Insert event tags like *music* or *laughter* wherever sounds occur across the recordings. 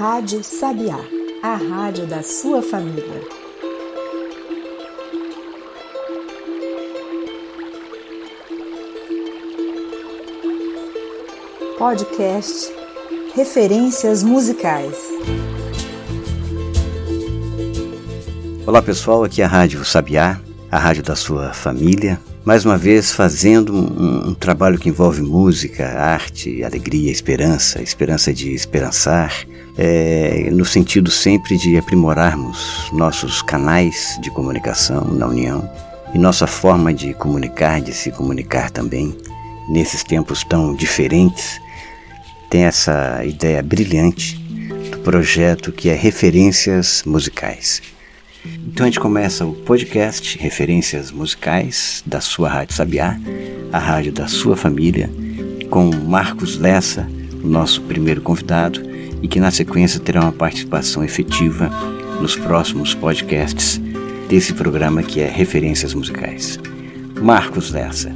Rádio Sabiá, a rádio da sua família. Podcast Referências Musicais. Olá pessoal, aqui é a Rádio Sabiá, a rádio da sua família mais uma vez fazendo um, um, trabalho que envolve música, arte, alegria, esperança, esperança de esperançar, é, no sentido sempre de aprimorarmos nossos canais de comunicação na União e nossa forma de comunicar, de se comunicar também, nesses tempos tão diferentes, tem essa ideia brilhante do projeto que é Referências Musicais. Então a gente começa o podcast Referências Musicais da sua Rádio Sabiá, a rádio da sua família, com Marcos Lessa, nosso primeiro convidado, e que na sequência terá uma participação efetiva nos próximos podcasts desse programa que é Referências Musicais. Marcos Lessa,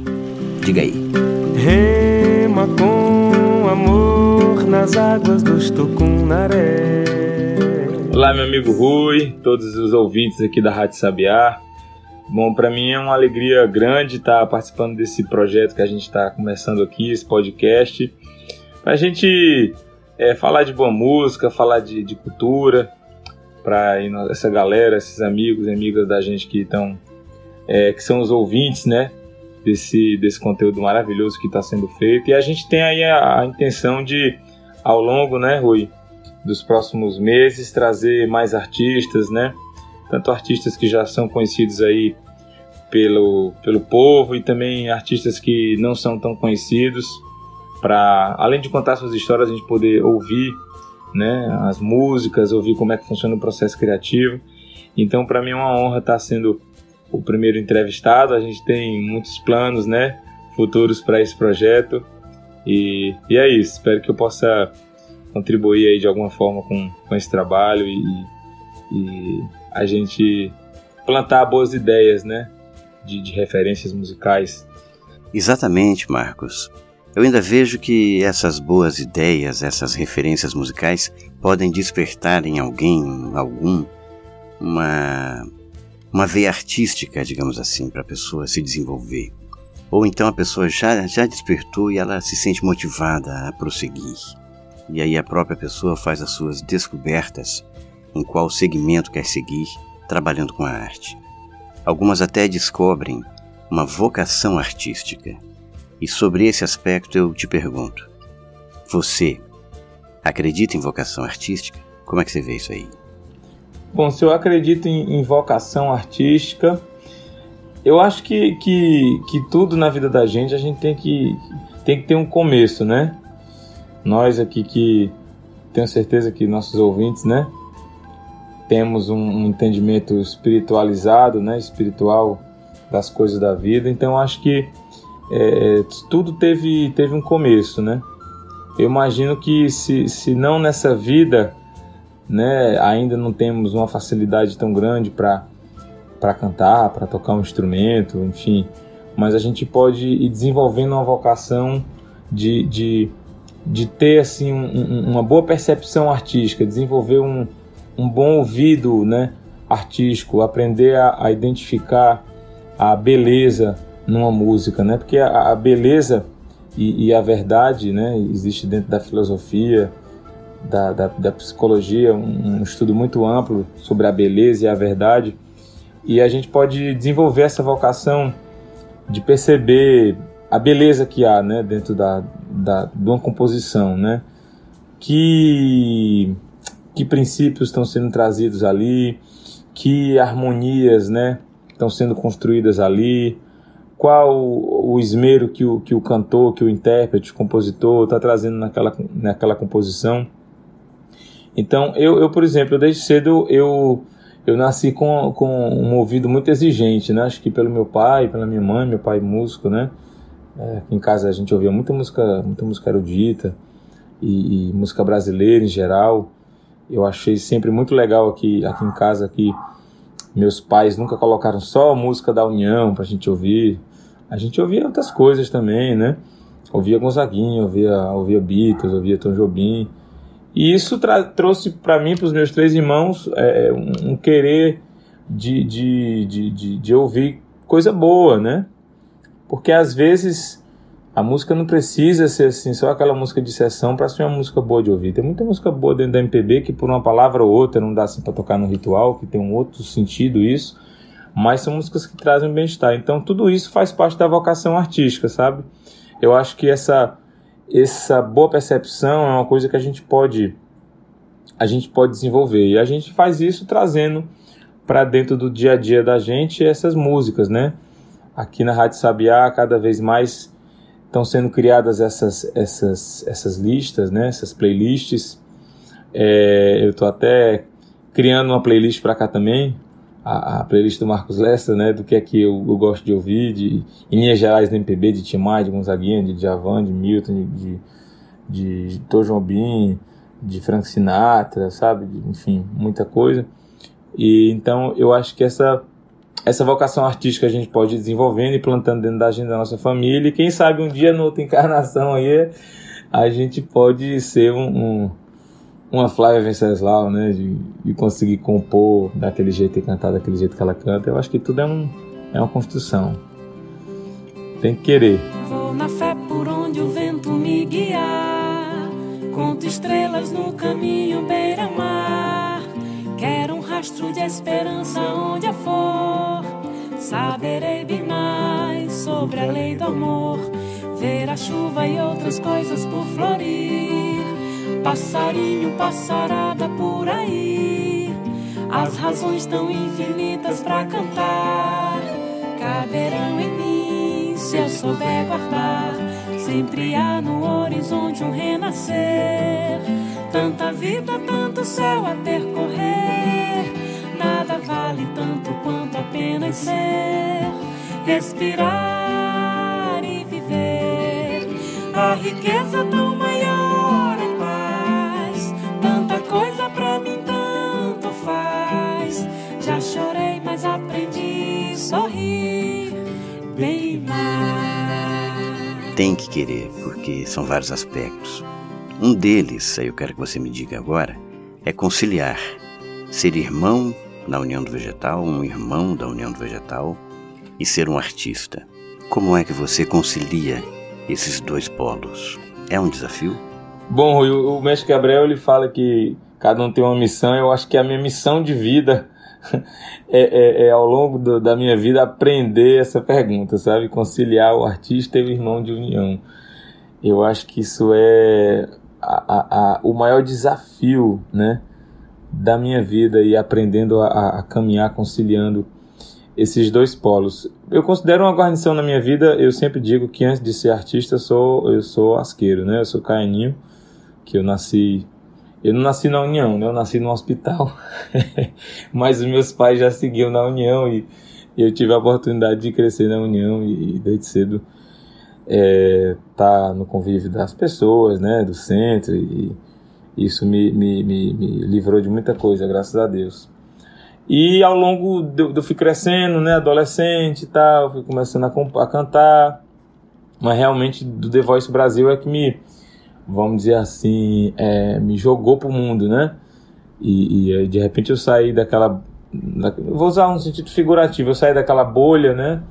diga aí. Rema com amor nas águas dos Tucunaré Olá, meu amigo Rui, todos os ouvintes aqui da Rádio Sabiá. Bom, para mim é uma alegria grande estar participando desse projeto que a gente está começando aqui, esse podcast, para a gente é, falar de boa música, falar de, de cultura, para essa galera, esses amigos e amigas da gente que estão, é, que são os ouvintes, né, desse, desse conteúdo maravilhoso que está sendo feito. E a gente tem aí a, a intenção de, ao longo, né, Rui, dos próximos meses, trazer mais artistas, né? Tanto artistas que já são conhecidos aí pelo, pelo povo e também artistas que não são tão conhecidos, para além de contar suas histórias, a gente poder ouvir né, as músicas, ouvir como é que funciona o processo criativo. Então, para mim é uma honra estar sendo o primeiro entrevistado. A gente tem muitos planos, né, futuros para esse projeto. E, e é isso. Espero que eu possa contribuir aí de alguma forma com, com esse trabalho e, e a gente plantar boas ideias, né? De, de referências musicais. Exatamente, Marcos. Eu ainda vejo que essas boas ideias, essas referências musicais podem despertar em alguém, algum, uma, uma veia artística, digamos assim, para a pessoa se desenvolver. Ou então a pessoa já, já despertou e ela se sente motivada a prosseguir e aí a própria pessoa faz as suas descobertas em qual segmento quer seguir trabalhando com a arte. Algumas até descobrem uma vocação artística. E sobre esse aspecto eu te pergunto: você acredita em vocação artística? Como é que você vê isso aí? Bom, se eu acredito em, em vocação artística, eu acho que, que, que tudo na vida da gente a gente tem que, tem que ter um começo, né? Nós aqui que tenho certeza que nossos ouvintes, né, temos um, um entendimento espiritualizado, né, espiritual das coisas da vida. Então acho que é, tudo teve teve um começo, né? Eu imagino que se, se não nessa vida, né, ainda não temos uma facilidade tão grande para para cantar, para tocar um instrumento, enfim, mas a gente pode ir desenvolvendo uma vocação de, de de ter assim um, uma boa percepção artística, desenvolver um, um bom ouvido né, artístico, aprender a, a identificar a beleza numa música, né? Porque a, a beleza e, e, a verdade, né, existe dentro da filosofia, da, da, da psicologia, um, um, estudo muito amplo sobre a beleza e a verdade, e a gente pode desenvolver essa vocação de perceber a beleza que há, né, dentro da, da, de uma composição, né? Que, que princípios estão sendo trazidos ali, que harmonias, né? Estão sendo construídas ali, qual o esmero que o, que o cantor, que o intérprete, o compositor está trazendo naquela, naquela composição. Então, eu, eu, por exemplo, desde cedo eu, eu nasci com, com um ouvido muito exigente, né? Acho que pelo meu pai, pela minha mãe, meu pai músico, né? É, aqui em casa a gente ouvia muita música, muita música erudita e, e, música brasileira em geral. Eu achei sempre muito legal aqui, aqui em casa que meus pais nunca colocaram só a música da União para a gente ouvir. A gente ouvia outras coisas também, né? Ouvia Gonzaguinha, ouvia, ouvia Beatles, ouvia Tom Jobim. E isso trouxe para mim, para os meus três irmãos, é, um, um, querer de, de, de, de, de ouvir coisa boa, né? Porque às vezes a música não precisa ser assim, só aquela música de sessão para ser uma música boa de ouvir. Tem muita música boa dentro da MPB que por uma palavra ou outra não dá assim para tocar no ritual, que tem um outro sentido isso, mas são músicas que trazem bem-estar. Então tudo isso faz parte da vocação artística, sabe? Eu acho que essa essa boa percepção é uma coisa que a gente pode a gente pode desenvolver e a gente faz isso trazendo para dentro do dia a dia da gente essas músicas, né? Aqui na Rádio Sabiá, cada vez mais estão sendo criadas essas, essas, essas listas, né, essas playlists. É, eu estou até criando uma playlist para cá também, a, a, playlist do Marcos Lessa, né, do que é que eu, eu gosto de ouvir, de, em linhas gerais do MPB, de Timai, de Gonzaguinha, de Djavan, de Milton, de, de, de Tom de Frank Sinatra, sabe, enfim, muita coisa. E então eu acho que essa essa vocação artística a gente pode ir desenvolvendo e plantando dentro da agenda da nossa família. E quem sabe um dia, noutra encarnação aí, a gente pode ser um, um uma Flávia Venceslau, né? De, de, conseguir compor daquele jeito e cantar daquele jeito que ela canta. Eu acho que tudo é, um, é uma construção. Tem que querer. Vou na fé por onde o vento me guiar. Conto estrelas no caminho beira-mar. Rastro de esperança onde for. Saberei bem mais sobre a lei do amor. Ver a chuva e outras coisas por florir. Passarinho, passarada por aí. As razões tão infinitas para cantar. Caberão em mim se eu souber guardar. Sempre há no horizonte um renascer. Tanta vida, tanto céu a percorrer. Nada vale tanto quanto apenas ser, respirar e viver. A riqueza tão maior é paz. Tanta coisa pra mim tanto faz. Já chorei, mas aprendi a sorrir bem mais. Tem que querer, porque são vários aspectos. Um deles, aí eu quero que você me diga agora, é conciliar ser irmão na união do vegetal, um irmão da união do vegetal e ser um artista. Como é que você concilia esses dois polos? É um desafio? Bom, o, o mestre Gabriel ele fala que cada um tem uma missão. Eu acho que a minha missão de vida *laughs* é, é, é ao longo do, da minha vida aprender essa pergunta, sabe? Conciliar o artista e o irmão de união. Eu acho que isso é a, a, o maior desafio né, da minha vida e aprendendo a, a, caminhar conciliando esses dois polos. Eu considero uma guarnição na minha vida, eu sempre digo que antes de ser artista eu sou, eu sou asqueiro, né? eu sou caianinho, que eu nasci. Eu não nasci na União, né? eu nasci no hospital, *laughs* mas os meus pais já seguiam na União e, eu tive a oportunidade de crescer na União e, e desde cedo é, tá no convívio das pessoas, né, do centro e isso me, me, me, me livrou de muita coisa, graças a Deus. E ao longo do, do fui crescendo, né, adolescente e tal, fui começando a, a cantar, mas realmente do The Voice Brasil é que me, vamos dizer assim, é, me jogou pro mundo, né? E, e de repente eu saí daquela, da, vou usar um sentido figurativo, eu saí daquela bolha, né?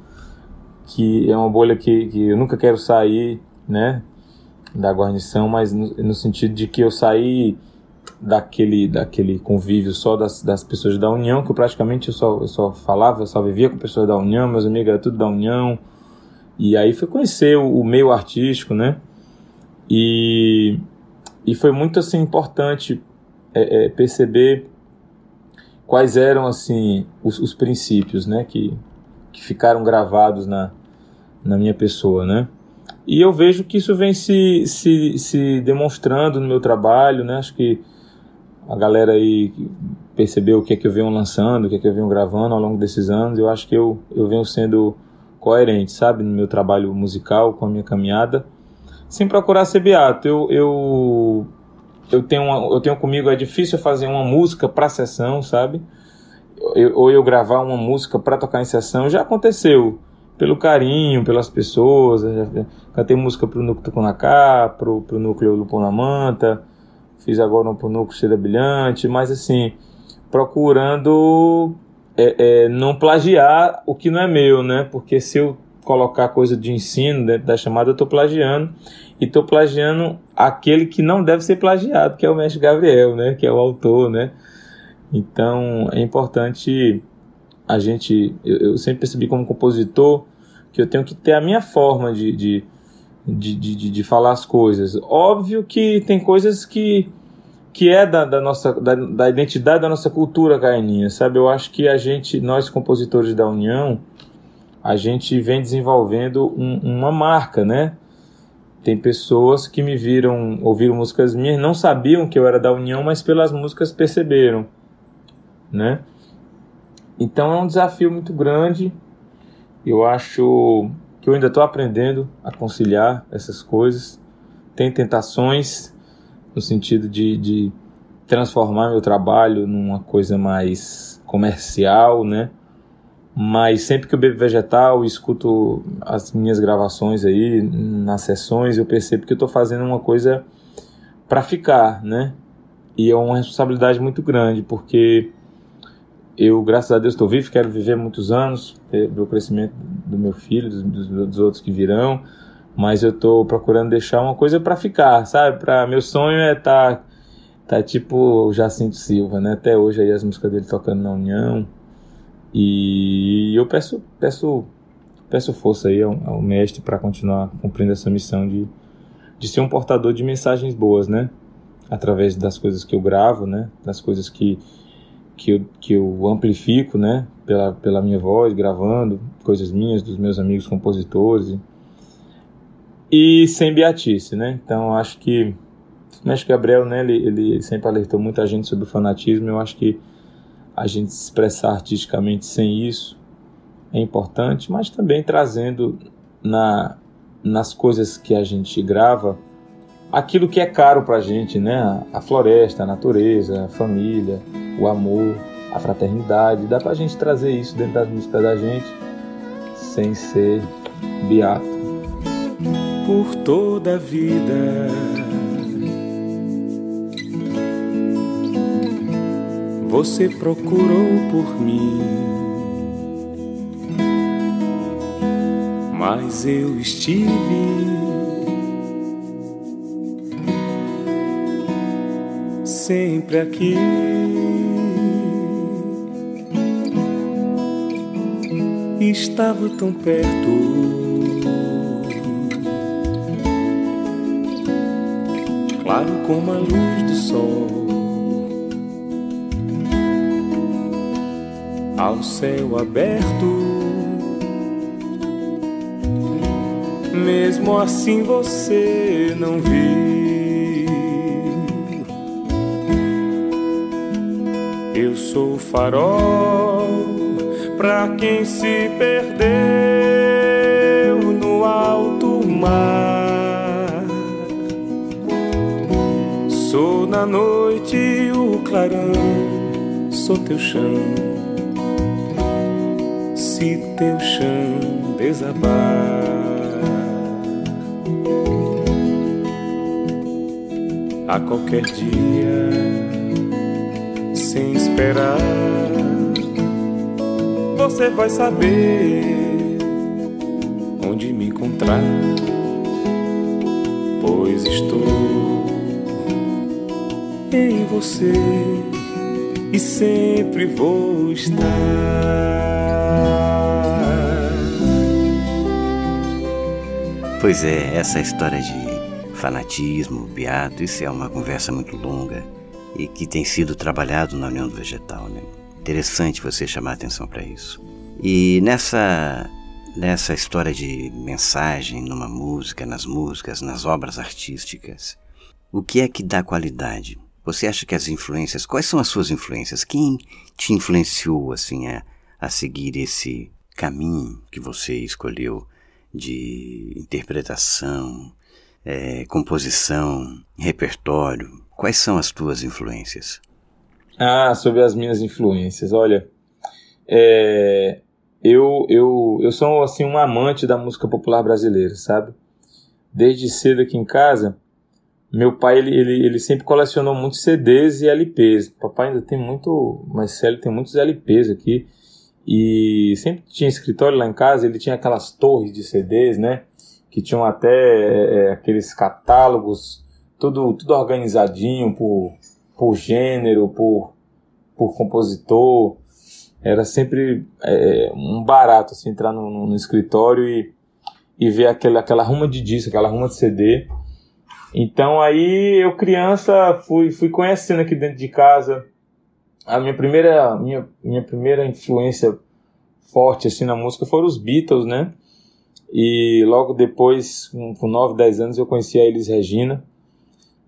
Que é uma bolha que, que eu nunca quero sair, né, da guarnição, mas no, no sentido de que eu saí daquele, daquele convívio só das, das pessoas da União, que eu praticamente eu só, eu só falava, eu só vivia com pessoas da União, meus amigos eram tudo da União, e aí fui conhecer o, o meio artístico, né, e, e foi muito, assim, importante é, é, perceber quais eram, assim, os, os princípios, né, que, que ficaram gravados na, na minha pessoa, né? E eu vejo que isso vem se, se, se demonstrando no meu trabalho, né? Acho que a galera aí percebeu o que é que eu venho lançando, o que é que eu venho gravando ao longo desses anos. Eu acho que eu, eu venho sendo coerente, sabe? No meu trabalho musical, com a minha caminhada, sem procurar ser beato. Eu, eu, eu, tenho, uma, eu tenho comigo, é difícil fazer uma música para sessão, sabe? Eu, ou eu gravar uma música para tocar em sessão, já aconteceu. Pelo carinho, pelas pessoas. Já cantei música pro Núcleo Tucunacá, pro, pro Núcleo Lupão na Manta, fiz agora um Punuco Cheira Brilhante, mas assim, procurando é, é, não plagiar o que não é meu, né? Porque se eu colocar coisa de ensino dentro da chamada, eu estou plagiando. E estou plagiando aquele que não deve ser plagiado, que é o mestre Gabriel, né? Que é o autor, né? Então é importante a gente. Eu, eu sempre percebi como compositor que eu tenho que ter a minha forma de, de, de, de, de falar as coisas. Óbvio que tem coisas que que é da, da nossa da, da, identidade da nossa cultura caianinha, sabe? Eu acho que a gente, nós compositores da União, a gente vem desenvolvendo um, uma marca, né? Tem pessoas que me viram, ouviram músicas minhas, não sabiam que eu era da União, mas pelas músicas perceberam, né? Então é um desafio muito grande. Eu acho que eu ainda estou aprendendo a conciliar essas coisas. Tem tentações no sentido de, de transformar meu trabalho numa coisa mais comercial, né? mas sempre que eu bebo vegetal, escuto as minhas gravações aí nas sessões, eu percebo que eu estou fazendo uma coisa para ficar, né? E é uma responsabilidade muito grande, porque eu, graças a Deus, estou vivo, quero viver muitos anos, ver o crescimento do meu filho, dos, dos outros que virão, mas eu estou procurando deixar uma coisa para ficar, sabe? Para meu sonho é estar tá, tá tipo o Jacinto Silva, né? Até hoje aí as músicas dele tocando na União, e eu peço, peço, peço força aí ao, ao mestre para continuar cumprindo essa missão de, de ser um portador de mensagens boas, né? Através das coisas que eu gravo, né? Das coisas que, que, eu, que eu amplifico, né? Pela, pela minha voz, gravando coisas minhas, dos meus amigos compositores. E, e sem beatice, né? Então, acho que o mestre Gabriel, né? Ele, ele sempre alertou muita gente sobre o fanatismo. Eu acho que a gente se expressar artisticamente sem isso é importante, mas também trazendo na, nas coisas que a gente grava aquilo que é caro para gente, né? A floresta, a natureza, a família, o amor, a fraternidade. Dá para a gente trazer isso dentro das músicas da gente sem ser beato. Por toda a vida você procurou por mim. Mas eu estive sempre aqui. Estava tão perto. Claro como a luz do sol. ao céu aberto. Mesmo assim você não viu. Eu sou o farol pra quem se perdeu no alto mar. Sou na noite o clarão, sou teu chão se teu chão desabar. A qualquer dia, sem esperar, você vai saber onde me encontrar, pois estou em você e sempre vou estar. Pois é, essa história de fanatismo, beato, isso é uma conversa muito longa e que tem sido trabalhado na União do Vegetal. Né? Interessante você chamar atenção para isso. E nessa, nessa história de mensagem numa música, nas músicas, nas obras artísticas, o que é que dá qualidade? Você acha que as influências, quais são as suas influências? Quem te influenciou assim a, a seguir esse caminho que você escolheu de interpretação, é, composição, repertório? Quais são as tuas influências? Ah, sobre as minhas influências, olha, é, eu, eu, eu sou assim um amante da música popular brasileira, sabe? Desde cedo aqui em casa, meu pai ele, ele, ele sempre colecionou muitos CDs e LPs. Papai ainda tem muito, Marcelo tem muitos LPs aqui. E sempre tinha escritório lá em casa, ele tinha aquelas torres de CDs, né? Que tinham até é, aqueles catálogos, tudo, tudo organizadinho por, por gênero, por, por compositor. Era sempre é, um barato assim, entrar no, no escritório e, e ver aquela, aquela ruma de disco, aquela ruma de CD. Então aí eu criança fui, fui conhecendo aqui dentro de casa a minha primeira minha, minha primeira influência forte assim na música foram os Beatles, né? E logo depois, com 9, 10 anos, eu conheci a Elis Regina.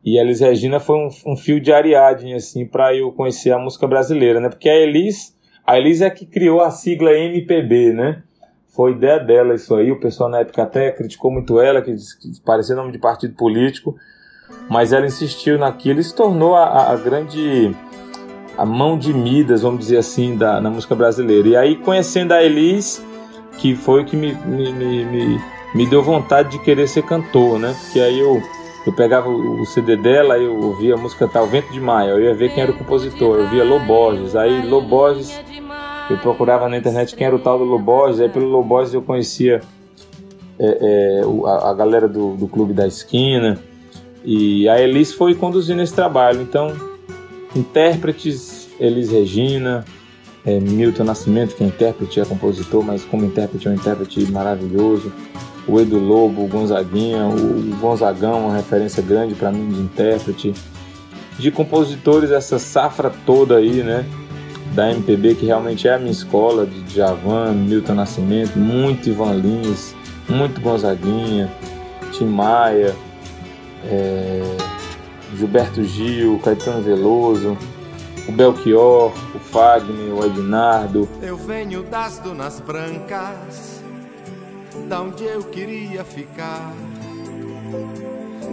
E a Elis Regina foi um, um fio de Ariadne, assim, para eu conhecer a música brasileira, né? Porque a Elis, a Elis é que criou a sigla MPB, né? Foi ideia dela isso aí. O pessoal na época até criticou muito ela, que, que parecia nome de partido político. Mas ela insistiu naquilo e se tornou a, a, grande a mão de Midas, vamos dizer assim, da, na música brasileira. E aí, conhecendo a Elis, que foi o que me, me, me, me deu vontade de querer ser cantor, né? Porque aí eu, eu pegava o CD dela, eu ouvia a música Tal Vento de Maio, eu ia ver quem era o compositor, eu via Loborges, aí Loborges, eu procurava na internet quem era o tal do Loborges, aí pelo Loborges eu conhecia é, é, a, a, galera do, do Clube da Esquina, e a Elis foi conduzindo esse trabalho, então intérpretes, Elis Regina, é, Milton Nascimento, que é intérprete, é compositor, mas como intérprete é um intérprete maravilhoso. O Edu Lobo, o Gonzaguinha, o Gonzagão, uma referência grande para mim de intérprete. De compositores, essa safra toda aí, né? Da MPB, que realmente é a minha escola, de Javan, Milton Nascimento, muito Ivan Lins, muito Gonzaguinha, Tim Maia, é, Gilberto Gil, Caetano Veloso, o Belchior, o Fagner, o Ednardo. Eu venho das dunas brancas, da onde eu queria ficar,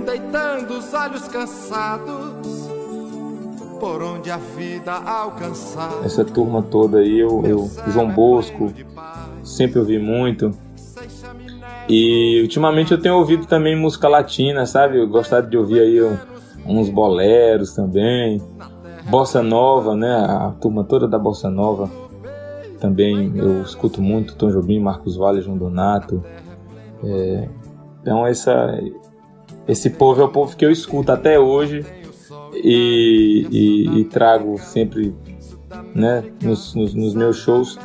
deitando os olhos cansados, por onde a vida alcançar. Essa turma toda aí, eu, eu João Bosco, sempre ouvi muito. E ultimamente eu tenho ouvido também música latina, sabe? Eu gostado de ouvir aí uns boleros também. Bossa Nova, né? A turma toda da Bossa Nova. Também eu escuto muito Tom Jobim, Marcos Vale, João Donato. É, então essa, esse povo é o povo que eu escuto até hoje e, e, e trago sempre né, nos, nos, nos, meus shows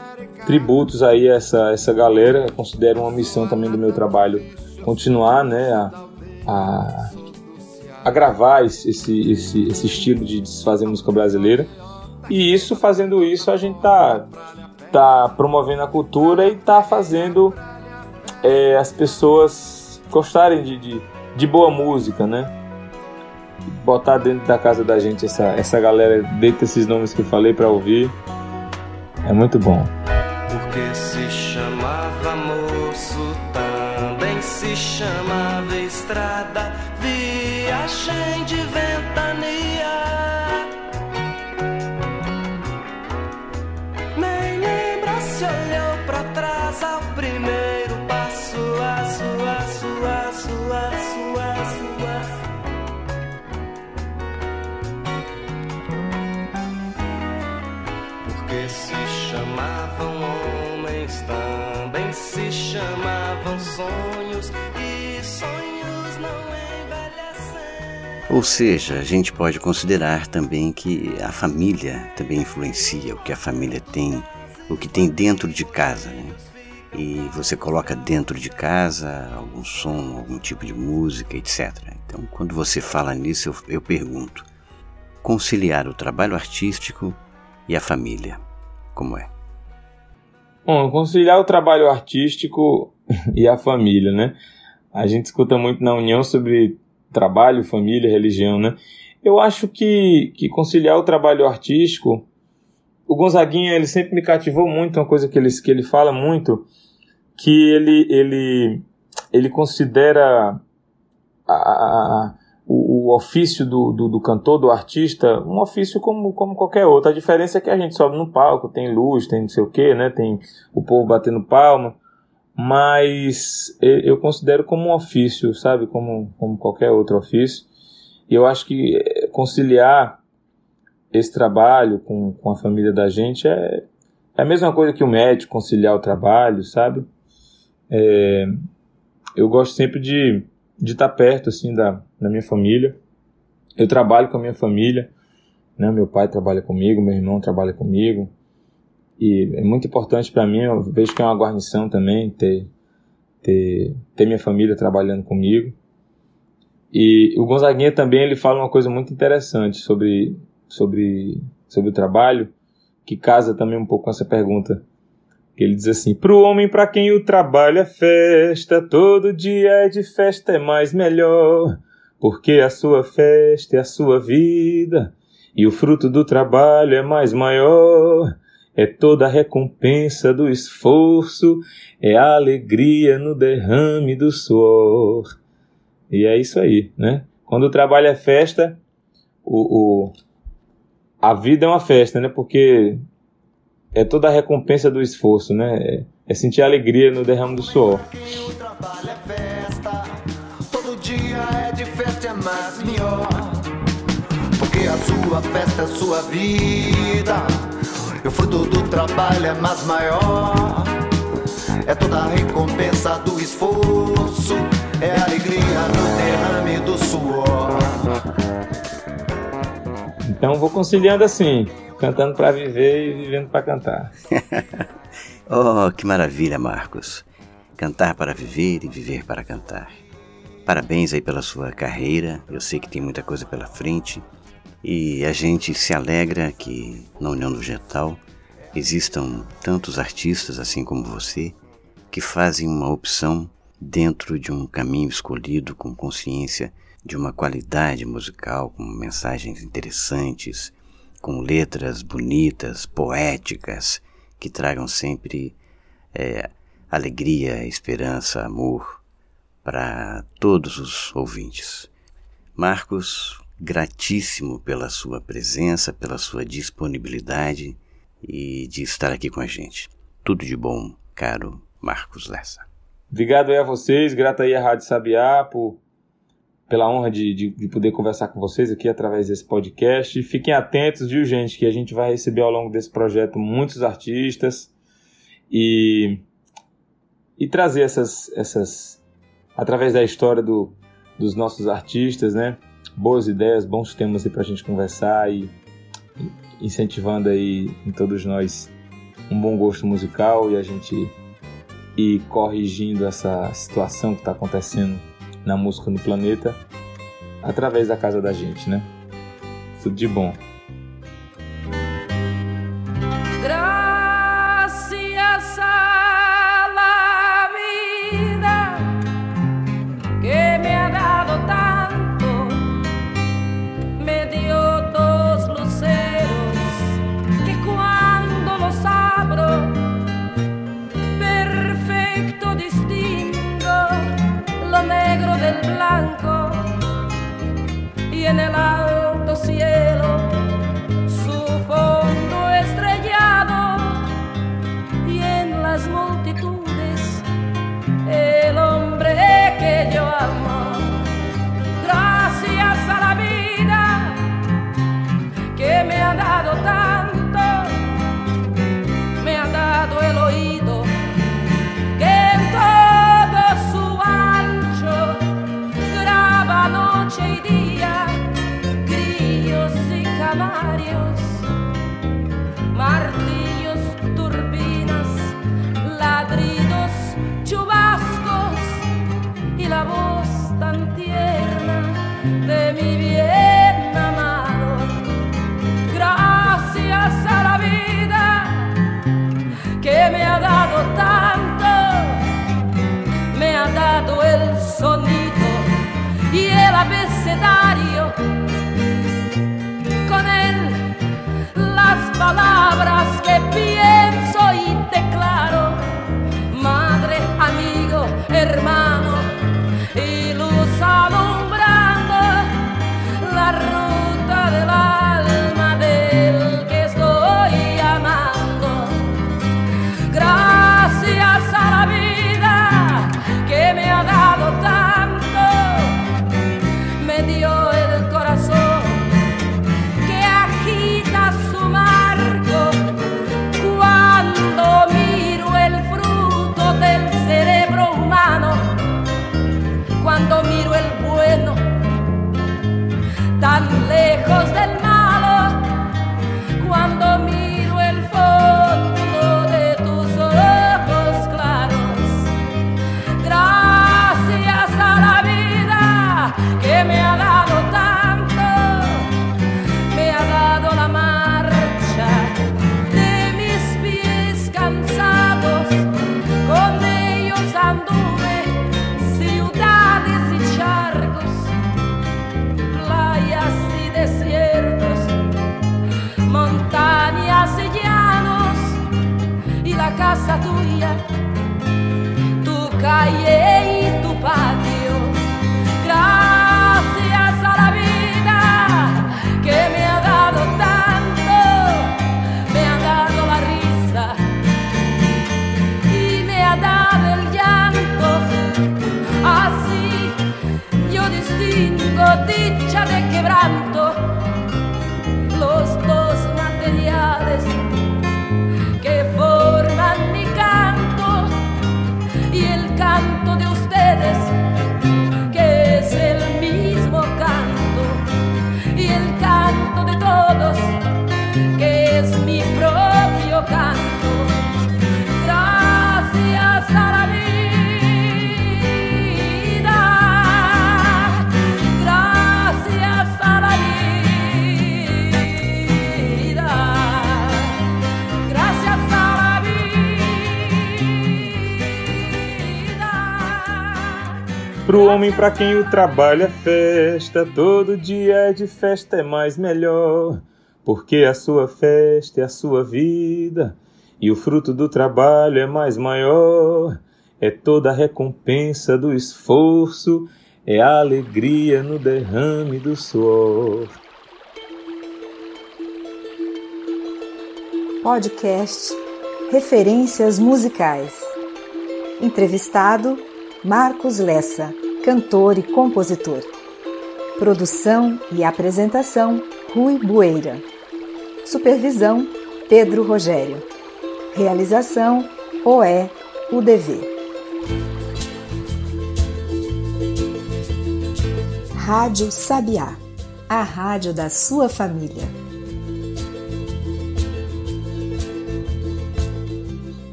tributos aí a essa, essa galera. Eu considero uma missão também do meu trabalho continuar né, a, a a gravar esse, esse, esse, esse estilo de, de fazer música brasileira. E isso, fazendo isso, a gente tá, tá promovendo a cultura e tá fazendo é, as pessoas gostarem de, de, de, boa música, né? Botar dentro da casa da gente essa, essa galera, dentro desses nomes que eu falei para ouvir, é muito bom. Porque se chamava moço, também se chamava estrada ventania. Ou seja, a gente pode considerar também que a família também influencia o que a família tem, o que tem dentro de casa. Né? E você coloca dentro de casa algum som, algum tipo de música, etc. Então, quando você fala nisso, eu, eu pergunto: conciliar o trabalho artístico e a família, como é? Bom, conciliar o trabalho artístico *laughs* e a família, né? A gente escuta muito na União sobre trabalho, família, religião, né? Eu acho que, que conciliar o trabalho artístico, o Gonzaguinha ele sempre me cativou muito, uma coisa que ele, que ele fala muito, que ele, ele, ele considera a, a, o, o, ofício do, do, do, cantor, do artista, um ofício como, como qualquer outro. A diferença é que a gente sobe no palco, tem luz, tem não sei o que, né? Tem o povo batendo palma mas eu considero como um ofício, sabe? Como, como qualquer outro ofício. E eu acho que eh, conciliar esse trabalho com, com a família da gente é, é a mesma coisa que o médico conciliar o trabalho, sabe? É, eu gosto sempre de, de estar perto, assim, da, da minha família. Eu trabalho com a minha família, né? Meu pai trabalha comigo, meu irmão trabalha comigo. E é muito importante para mim, eu vejo que é uma guarnição também ter, ter, ter minha família trabalhando comigo. E o Gonzaguinha também ele fala uma coisa muito interessante sobre, sobre, sobre o trabalho, que casa também um pouco com essa pergunta. Que ele diz assim: Pro homem para quem o trabalho é festa, todo dia é de festa é mais melhor, porque a sua festa é a sua vida, e o fruto do trabalho é mais maior. É toda a recompensa do esforço, é a alegria no derrame do suor. E é isso aí, né? Quando o trabalho é festa, o, o, a vida é uma festa, né? Porque é toda a recompensa do esforço, né? É, é sentir alegria no derrame do suor. O trabalho é festa, todo dia é de festa, é mais melhor. Porque a sua festa é sua vida, e o fruto do trabalho é mais maior. É toda a recompensa do esforço, é a alegria no derrame do suor. Então vou conciliando assim, cantando para viver e vivendo para cantar. *laughs* Oh, que maravilha, Marcos. Cantar para viver e viver para cantar. Parabéns aí pela sua carreira. Eu sei que tem muita coisa pela frente. E a gente se alegra que na União do Getal existam tantos artistas assim como você que fazem uma opção dentro de um caminho escolhido com consciência de uma qualidade musical, com mensagens interessantes, com letras bonitas, poéticas, que tragam sempre é, alegria, esperança, amor para todos os ouvintes. Marcos, gratíssimo pela sua presença, pela sua disponibilidade e de estar aqui com a gente. Tudo de bom, caro Marcos Lessa. Obrigado aí a vocês, grato aí à Rádio Sabiá por, pela honra de, de, de poder conversar com vocês aqui através desse podcast. Fiquem atentos, viu, gente, que a gente vai receber ao longo desse projeto muitos artistas e, e trazer essas, essas, através da história do, dos nossos artistas, né? Boas ideias, bons temas aí pra gente conversar e, incentivando aí em todos nós um bom gosto musical e a gente e corrigindo essa situação que está acontecendo na música no planeta através da casa da gente, né? Tudo de bom. Pro homem pra quem o trabalho é festa, todo dia é de festa é mais melhor, porque a sua festa é a sua vida, e o fruto do trabalho é mais maior. É toda a recompensa do esforço, é a alegria no derrame do suor. Podcast Referências Musicais. Entrevistado Marcos Lessa, cantor e compositor. Produção e apresentação Rui Bueira. Supervisão Pedro Rogério. Realização OE UDV. Rádio Sabiá, a rádio da sua família.